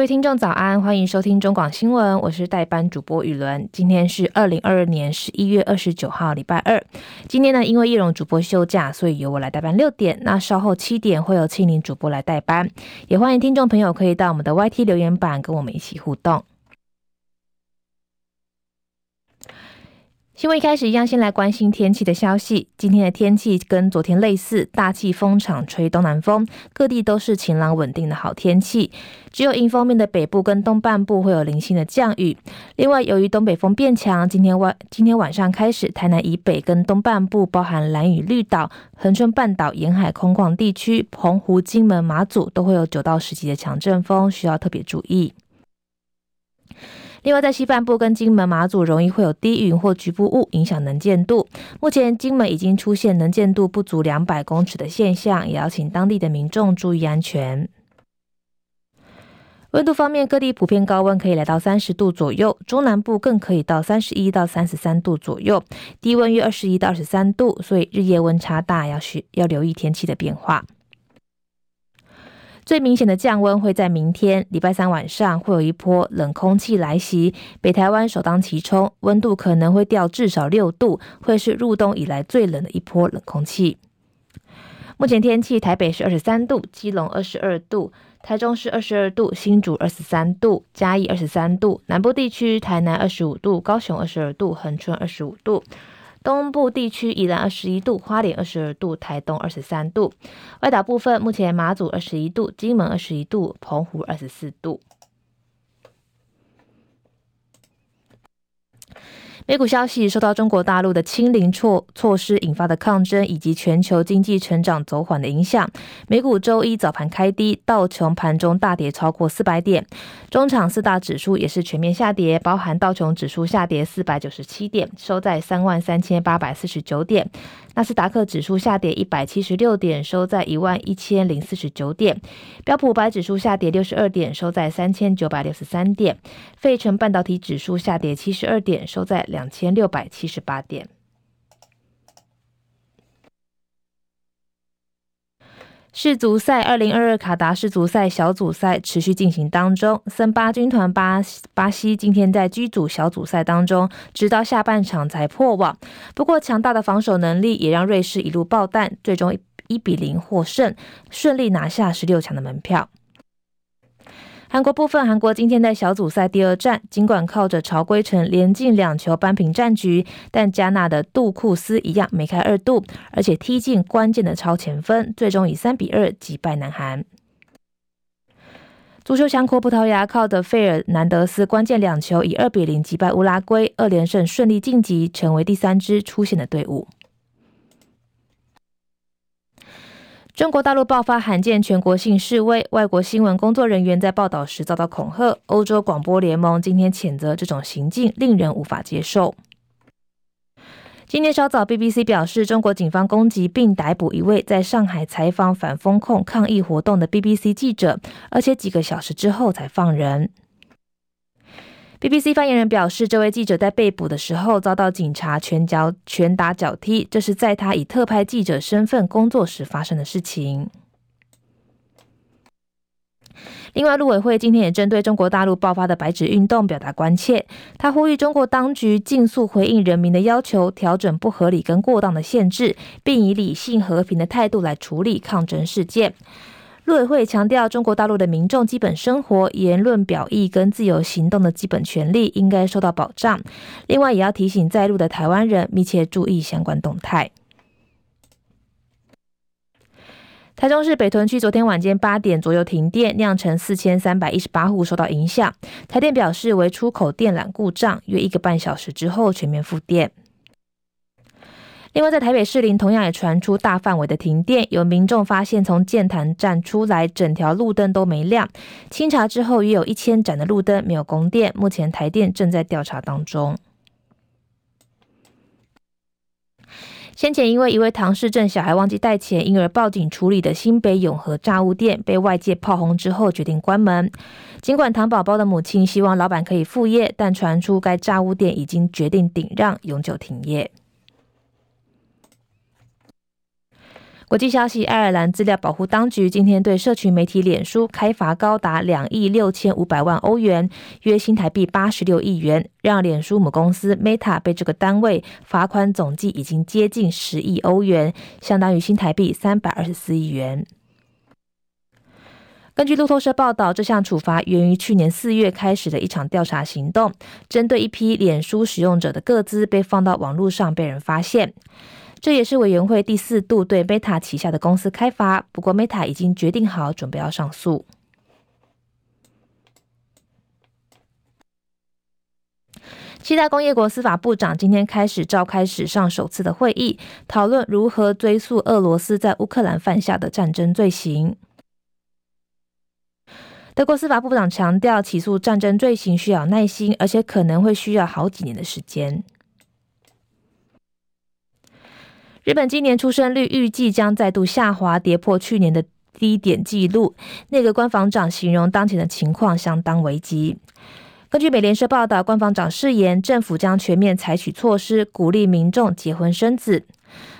各位听众早安，欢迎收听中广新闻，我是代班主播雨伦。今天是二零二二年十一月二十九号，礼拜二。今天呢，因为叶蓉主播休假，所以由我来代班六点。那稍后七点会有庆龄主播来代班，也欢迎听众朋友可以到我们的 YT 留言板跟我们一起互动。新闻一开始一样，先来关心天气的消息。今天的天气跟昨天类似，大气风场吹东南风，各地都是晴朗稳定的好天气。只有迎风面的北部跟东半部会有零星的降雨。另外，由于东北风变强，今天晚今天晚上开始，台南以北跟东半部，包含兰屿绿岛、恒春半岛沿海空旷地区、澎湖、金门、马祖，都会有九到十级的强阵风，需要特别注意。另外，在西半部跟金门、马祖容易会有低云或局部雾影响能见度。目前，金门已经出现能见度不足两百公尺的现象，也要请当地的民众注意安全。温度方面，各地普遍高温可以来到三十度左右，中南部更可以到三十一到三十三度左右，低温约二十一到二十三度，所以日夜温差大，要需要留意天气的变化。最明显的降温会在明天礼拜三晚上，会有一波冷空气来袭，北台湾首当其冲，温度可能会掉至少六度，会是入冬以来最冷的一波冷空气。目前天气，台北是二十三度，基隆二十二度，台中是二十二度，新竹二十三度，嘉义二十三度，南部地区台南二十五度，高雄二十二度，恒春二十五度。东部地区宜兰二十一度，花莲二十二度，台东二十三度。外岛部分，目前马祖二十一度，金门二十一度，澎湖二十四度。美股消息，受到中国大陆的清零措措施引发的抗争，以及全球经济成长走缓的影响，美股周一早盘开低，道琼盘中大跌超过四百点，中场四大指数也是全面下跌，包含道琼指数下跌四百九十七点，收在三万三千八百四十九点。纳斯达克指数下跌一百七十六点，收在一万一千零四十九点；标普五百指数下跌六十二点，收在三千九百六十三点；费城半导体指数下跌七十二点，收在两两千六百七十八点。世足赛二零二二卡达世足赛小组赛持续进行当中，森巴军团巴巴西今天在 G 组小组赛当中，直到下半场才破网。不过强大的防守能力也让瑞士一路爆弹，最终一比零获胜，顺利拿下十六强的门票。韩国部分，韩国今天在小组赛第二战，尽管靠着朝圭城连进两球扳平战局，但加纳的杜库斯一样梅开二度，而且踢进关键的超前分，最终以三比二击败南韩。足球强国葡萄牙靠着费尔南德斯关键两球，以二比零击败乌拉圭，二连胜顺利晋级，成为第三支出线的队伍。中国大陆爆发罕见全国性示威，外国新闻工作人员在报道时遭到恐吓。欧洲广播联盟今天谴责这种行径，令人无法接受。今天稍早，BBC 表示，中国警方攻击并逮捕一位在上海采访反封控抗议活动的 BBC 记者，而且几个小时之后才放人。BBC 发言人表示，这位记者在被捕的时候遭到警察拳脚拳打脚踢，这是在他以特派记者身份工作时发生的事情。另外，陆委会今天也针对中国大陆爆发的白纸运动表达关切，他呼吁中国当局尽速回应人民的要求，调整不合理跟过当的限制，并以理性和平的态度来处理抗争事件。陆委会强调，中国大陆的民众基本生活、言论表意跟自由行动的基本权利应该受到保障。另外，也要提醒在陆的台湾人密切注意相关动态。台中市北屯区昨天晚间八点左右停电，酿成四千三百一十八户受到影响。台电表示为出口电缆故障，约一个半小时之后全面复电。另外，在台北士林同样也传出大范围的停电，有民众发现从剑潭站出来，整条路灯都没亮。清查之后，约有一千盏的路灯没有供电。目前台电正在调查当中。先前因为一位唐氏症小孩忘记带钱，因而报警处理的新北永和炸物店，被外界炮轰之后决定关门。尽管唐宝宝的母亲希望老板可以复业，但传出该炸物店已经决定顶让，永久停业。国际消息：爱尔兰资料保护当局今天对社群媒体脸书开罚高达两亿六千五百万欧元，约新台币八十六亿元，让脸书母公司 Meta 被这个单位罚款总计已经接近十亿欧元，相当于新台币三百二十四亿元。根据路透社报道，这项处罚源于去年四月开始的一场调查行动，针对一批脸书使用者的个资被放到网络上被人发现。这也是委员会第四度对 Meta 旗下的公司开罚，不过 Meta 已经决定好准备要上诉。七大工业国司法部长今天开始召开史上首次的会议，讨论如何追诉俄罗斯在乌克兰犯下的战争罪行。德国司法部长强调，起诉战争罪行需要耐心，而且可能会需要好几年的时间。日本今年出生率预计将再度下滑，跌破去年的低点记录。内阁官房长形容当前的情况相当危急。根据美联社报道，官房长誓言政府将全面采取措施，鼓励民众结婚生子。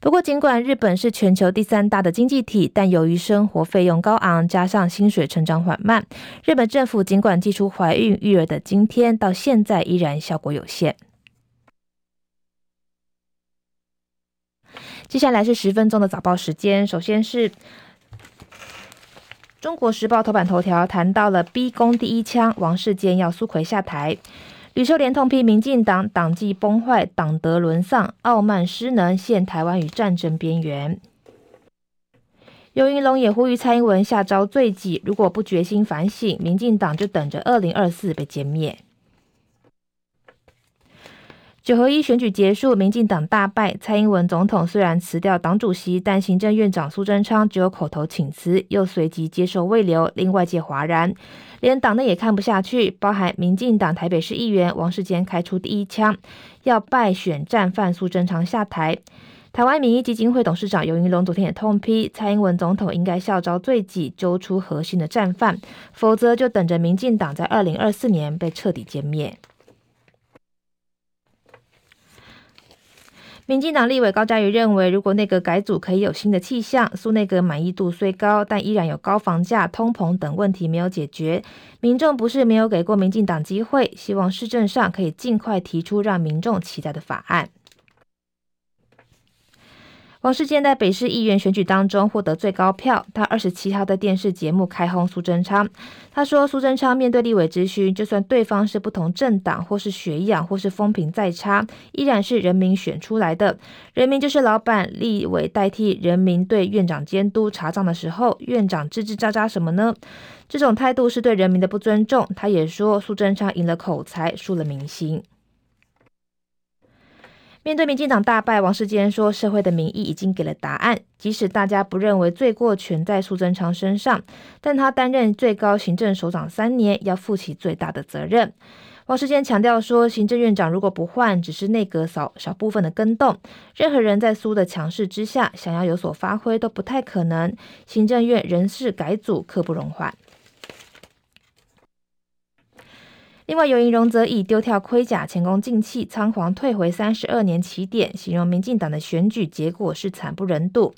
不过，尽管日本是全球第三大的经济体，但由于生活费用高昂，加上薪水成长缓慢，日本政府尽管祭出怀孕育儿的津贴，到现在依然效果有限。接下来是十分钟的早报时间。首先是中国时报头版头条谈到了逼宫第一枪，王世坚要苏奎下台。吕秀莲痛批民进党党纪崩坏，党德沦丧，傲慢失能，陷台湾于战争边缘。游云龙也呼吁蔡英文下诏罪己，如果不决心反省，民进党就等着二零二四被歼灭。九合一选举结束，民进党大败。蔡英文总统虽然辞掉党主席，但行政院长苏贞昌只有口头请辞，又随即接受慰留，令外界哗然。连党内也看不下去，包含民进党台北市议员王世坚开出第一枪，要败选战犯苏贞昌下台。台湾民意基金会董事长游盈隆昨天也痛批，蔡英文总统应该效召罪己，揪出核心的战犯，否则就等着民进党在二零二四年被彻底歼灭。民进党立委高嘉瑜认为，如果内阁改组可以有新的气象，苏内阁满意度虽高，但依然有高房价、通膨等问题没有解决。民众不是没有给过民进党机会，希望市政上可以尽快提出让民众期待的法案。王世坚在北市议员选举当中获得最高票。他二十七号在电视节目开轰苏贞昌。他说：“苏贞昌面对立委质询，就算对方是不同政党，或是学养，或是风评再差，依然是人民选出来的。人民就是老板，立委代替人民对院长监督查账的时候，院长吱吱喳喳什么呢？这种态度是对人民的不尊重。”他也说：“苏贞昌赢了口才，输了民心。”面对民进党大败，王世坚说：“社会的民意已经给了答案，即使大家不认为罪过全在苏贞昌身上，但他担任最高行政首长三年，要负起最大的责任。”王世坚强调说：“行政院长如果不换，只是内阁少小部分的更动，任何人在苏的强势之下，想要有所发挥都不太可能。行政院人事改组刻不容缓。”另外，游盈荣则以丢掉盔甲、前功尽弃、仓皇退回三十二年起点，形容民进党的选举结果是惨不忍睹。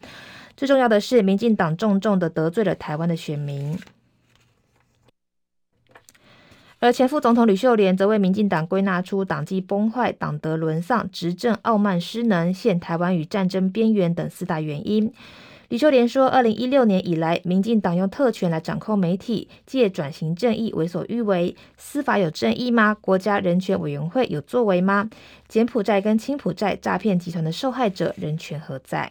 最重要的是，民进党重重的得罪了台湾的选民。而前副总统吕秀莲则为民进党归纳出党纪崩坏、党德沦丧、执政傲慢失能、陷台湾于战争边缘等四大原因。李秀莲说：“二零一六年以来，民进党用特权来掌控媒体，借转型正义为所欲为。司法有正义吗？国家人权委员会有作为吗？柬埔寨跟青埔寨诈骗集团的受害者人权何在？”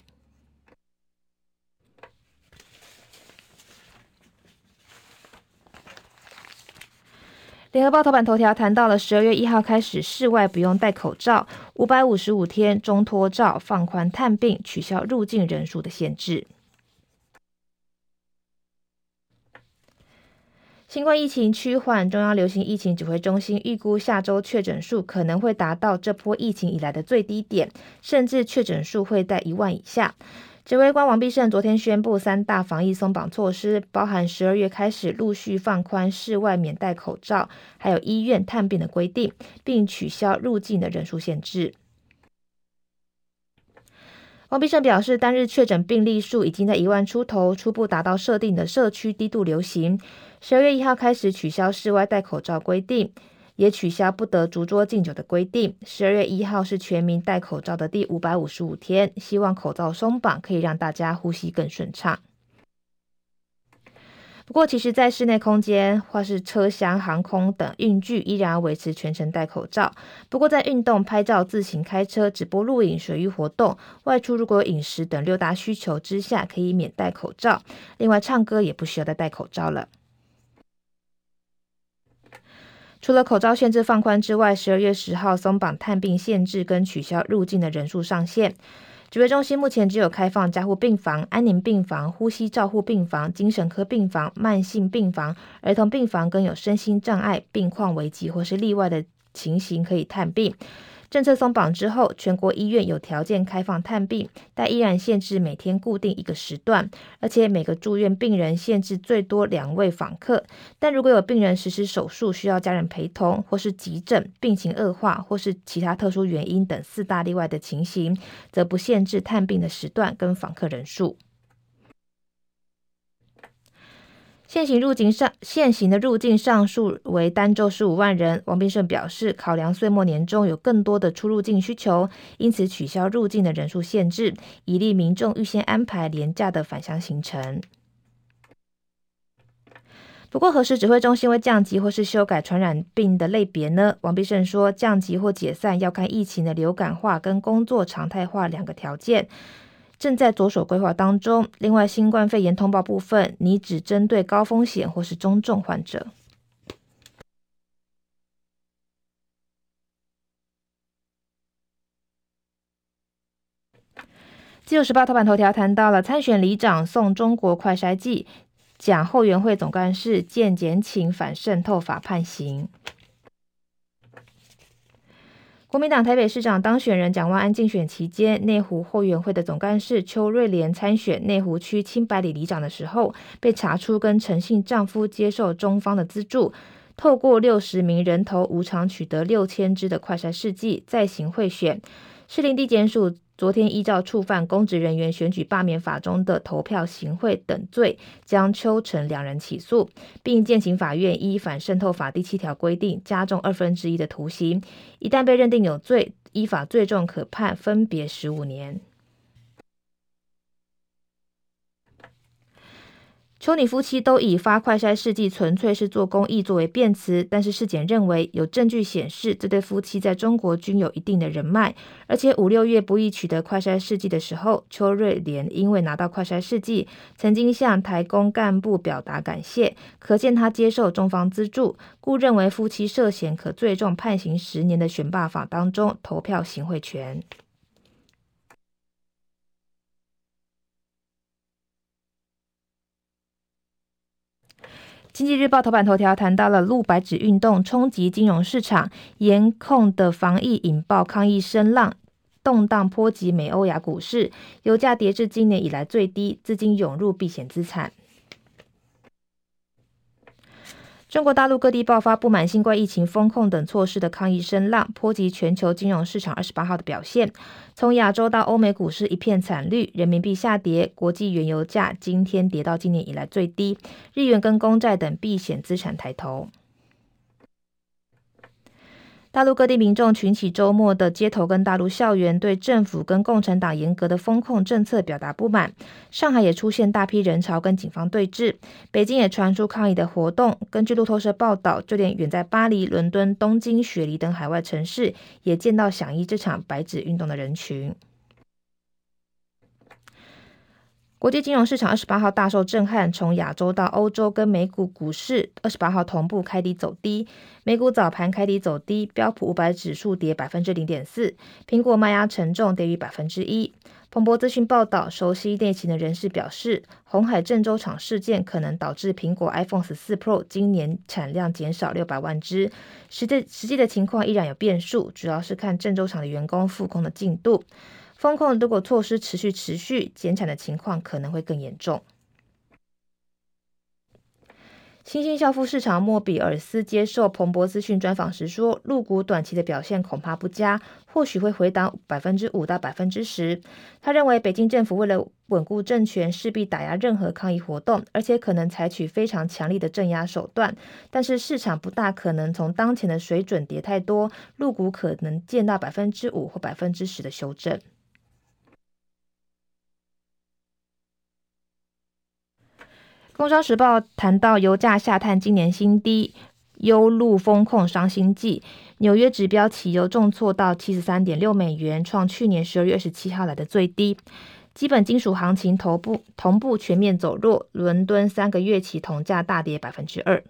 联合报头版头条谈到了十二月一号开始，室外不用戴口罩，五百五十五天中脱罩，放宽探病，取消入境人数的限制。新冠疫情趋缓，中央流行疫情指挥中心预估下周确诊数可能会达到这波疫情以来的最低点，甚至确诊数会在一万以下。指挥官王必胜昨天宣布三大防疫松绑措施，包含十二月开始陆续放宽室外免戴口罩，还有医院探病的规定，并取消入境的人数限制。王必胜表示，单日确诊病例数已经在一万出头，初步达到设定的社区低度流行。十二月一号开始取消室外戴口罩规定，也取消不得逐桌敬酒的规定。十二月一号是全民戴口罩的第五百五十五天，希望口罩松绑可以让大家呼吸更顺畅。不过，其实，在室内空间或是车厢、航空等运具，依然维持全程戴口罩。不过，在运动、拍照、自行开车、直播、录影、水域活动、外出如果有饮食等六大需求之下，可以免戴口罩。另外，唱歌也不需要再戴口罩了。除了口罩限制放宽之外，十二月十号松绑探病限制跟取消入境的人数上限。指挥中心目前只有开放加护病房、安宁病房、呼吸照护病房、精神科病房、慢性病房、儿童病房跟有身心障碍、病况危急或是例外的情形可以探病。政策松绑之后，全国医院有条件开放探病，但依然限制每天固定一个时段，而且每个住院病人限制最多两位访客。但如果有病人实施手术需要家人陪同，或是急诊、病情恶化，或是其他特殊原因等四大例外的情形，则不限制探病的时段跟访客人数。现行入境上现行的入境上数为单周十五万人。王必胜表示，考量岁末年终有更多的出入境需求，因此取消入境的人数限制，以利民众预先安排廉价的返乡行程。不过，何时指挥中心会降级或是修改传染病的类别呢？王必胜说，降级或解散要看疫情的流感化跟工作常态化两个条件。正在着手规划当中。另外，新冠肺炎通报部分，你只针对高风险或是中重患者。自由时报头版头条谈到了参选里长送中国快筛剂，讲后援会总干事见检请反渗透法判刑。国民党台北市长当选人蒋万安竞选期间，内湖后援会的总干事邱瑞莲参选内湖区清百里里长的时候，被查出跟陈姓丈夫接受中方的资助，透过六十名人头无偿取得六千支的快筛试剂，再行贿选。士林地检署昨天依照触犯公职人员选举罢免法中的投票行贿等罪，将邱陈两人起诉，并建请法院依反渗透法第七条规定，加重二分之一的徒刑。一旦被认定有罪，依法最重可判分别十五年。邱女夫妻都以发快筛试剂纯粹是做公益作为辩词，但是事检认为有证据显示这对夫妻在中国均有一定的人脉，而且五六月不易取得快筛试剂的时候，邱瑞莲因为拿到快筛试剂，曾经向台公干部表达感谢，可见他接受中方资助，故认为夫妻涉嫌可最重判刑十年的选罢法当中投票行贿权。经济日报头版头条谈到了陆白纸运动冲击金融市场，严控的防疫引爆抗议声浪，动荡波及美欧亚股市，油价跌至今年以来最低，资金涌入避险资产。中国大陆各地爆发不满新冠疫情封控等措施的抗议声浪，波及全球金融市场。二十八号的表现，从亚洲到欧美股市一片惨绿，人民币下跌，国际原油价今天跌到今年以来最低，日元跟公债等避险资产抬头。大陆各地民众群起周末的街头跟大陆校园，对政府跟共产党严格的封控政策表达不满。上海也出现大批人潮跟警方对峙，北京也传出抗议的活动。根据路透社报道，就连远在巴黎、伦敦、东京、雪梨等海外城市，也见到响应这场白纸运动的人群。国际金融市场二十八号大受震撼，从亚洲到欧洲跟美股股市二十八号同步开低走低。美股早盘开低走低，标普五百指数跌百分之零点四，苹果卖压沉重，跌逾百分之一。彭博资讯报道，熟悉内情的人士表示，红海郑州厂事件可能导致苹果 iPhone 十四 Pro 今年产量减少六百万只。实际实际的情况依然有变数，主要是看郑州厂的员工复工的进度。风控如果措施持续持续，减产的情况可能会更严重。新兴校务市场莫比尔斯接受彭博资讯专访时说，入股短期的表现恐怕不佳，或许会回档百分之五到百分之十。他认为，北京政府为了稳固政权，势必打压任何抗议活动，而且可能采取非常强力的镇压手段。但是市场不大可能从当前的水准跌太多，入股可能见到百分之五或百分之十的修正。工商时报谈到油价下探今年新低，忧路风控伤心计。纽约指标期油重挫到七十三点六美元，创去年十二月二十七号来的最低。基本金属行情头部同步全面走弱，伦敦三个月期铜价大跌百分之二。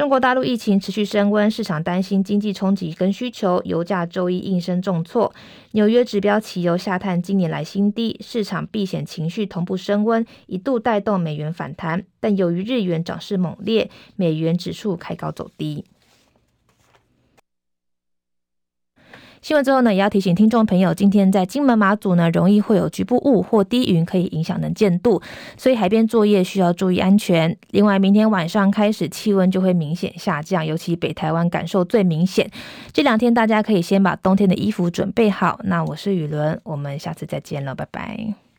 中国大陆疫情持续升温，市场担心经济冲击跟需求，油价周一应声重挫。纽约指标汽油下探今年来新低，市场避险情绪同步升温，一度带动美元反弹，但由于日元涨势猛烈，美元指数开高走低。新闻最后呢，也要提醒听众朋友，今天在金门马祖呢，容易会有局部雾或低云，可以影响能见度，所以海边作业需要注意安全。另外，明天晚上开始气温就会明显下降，尤其北台湾感受最明显。这两天大家可以先把冬天的衣服准备好。那我是雨伦，我们下次再见了，拜拜。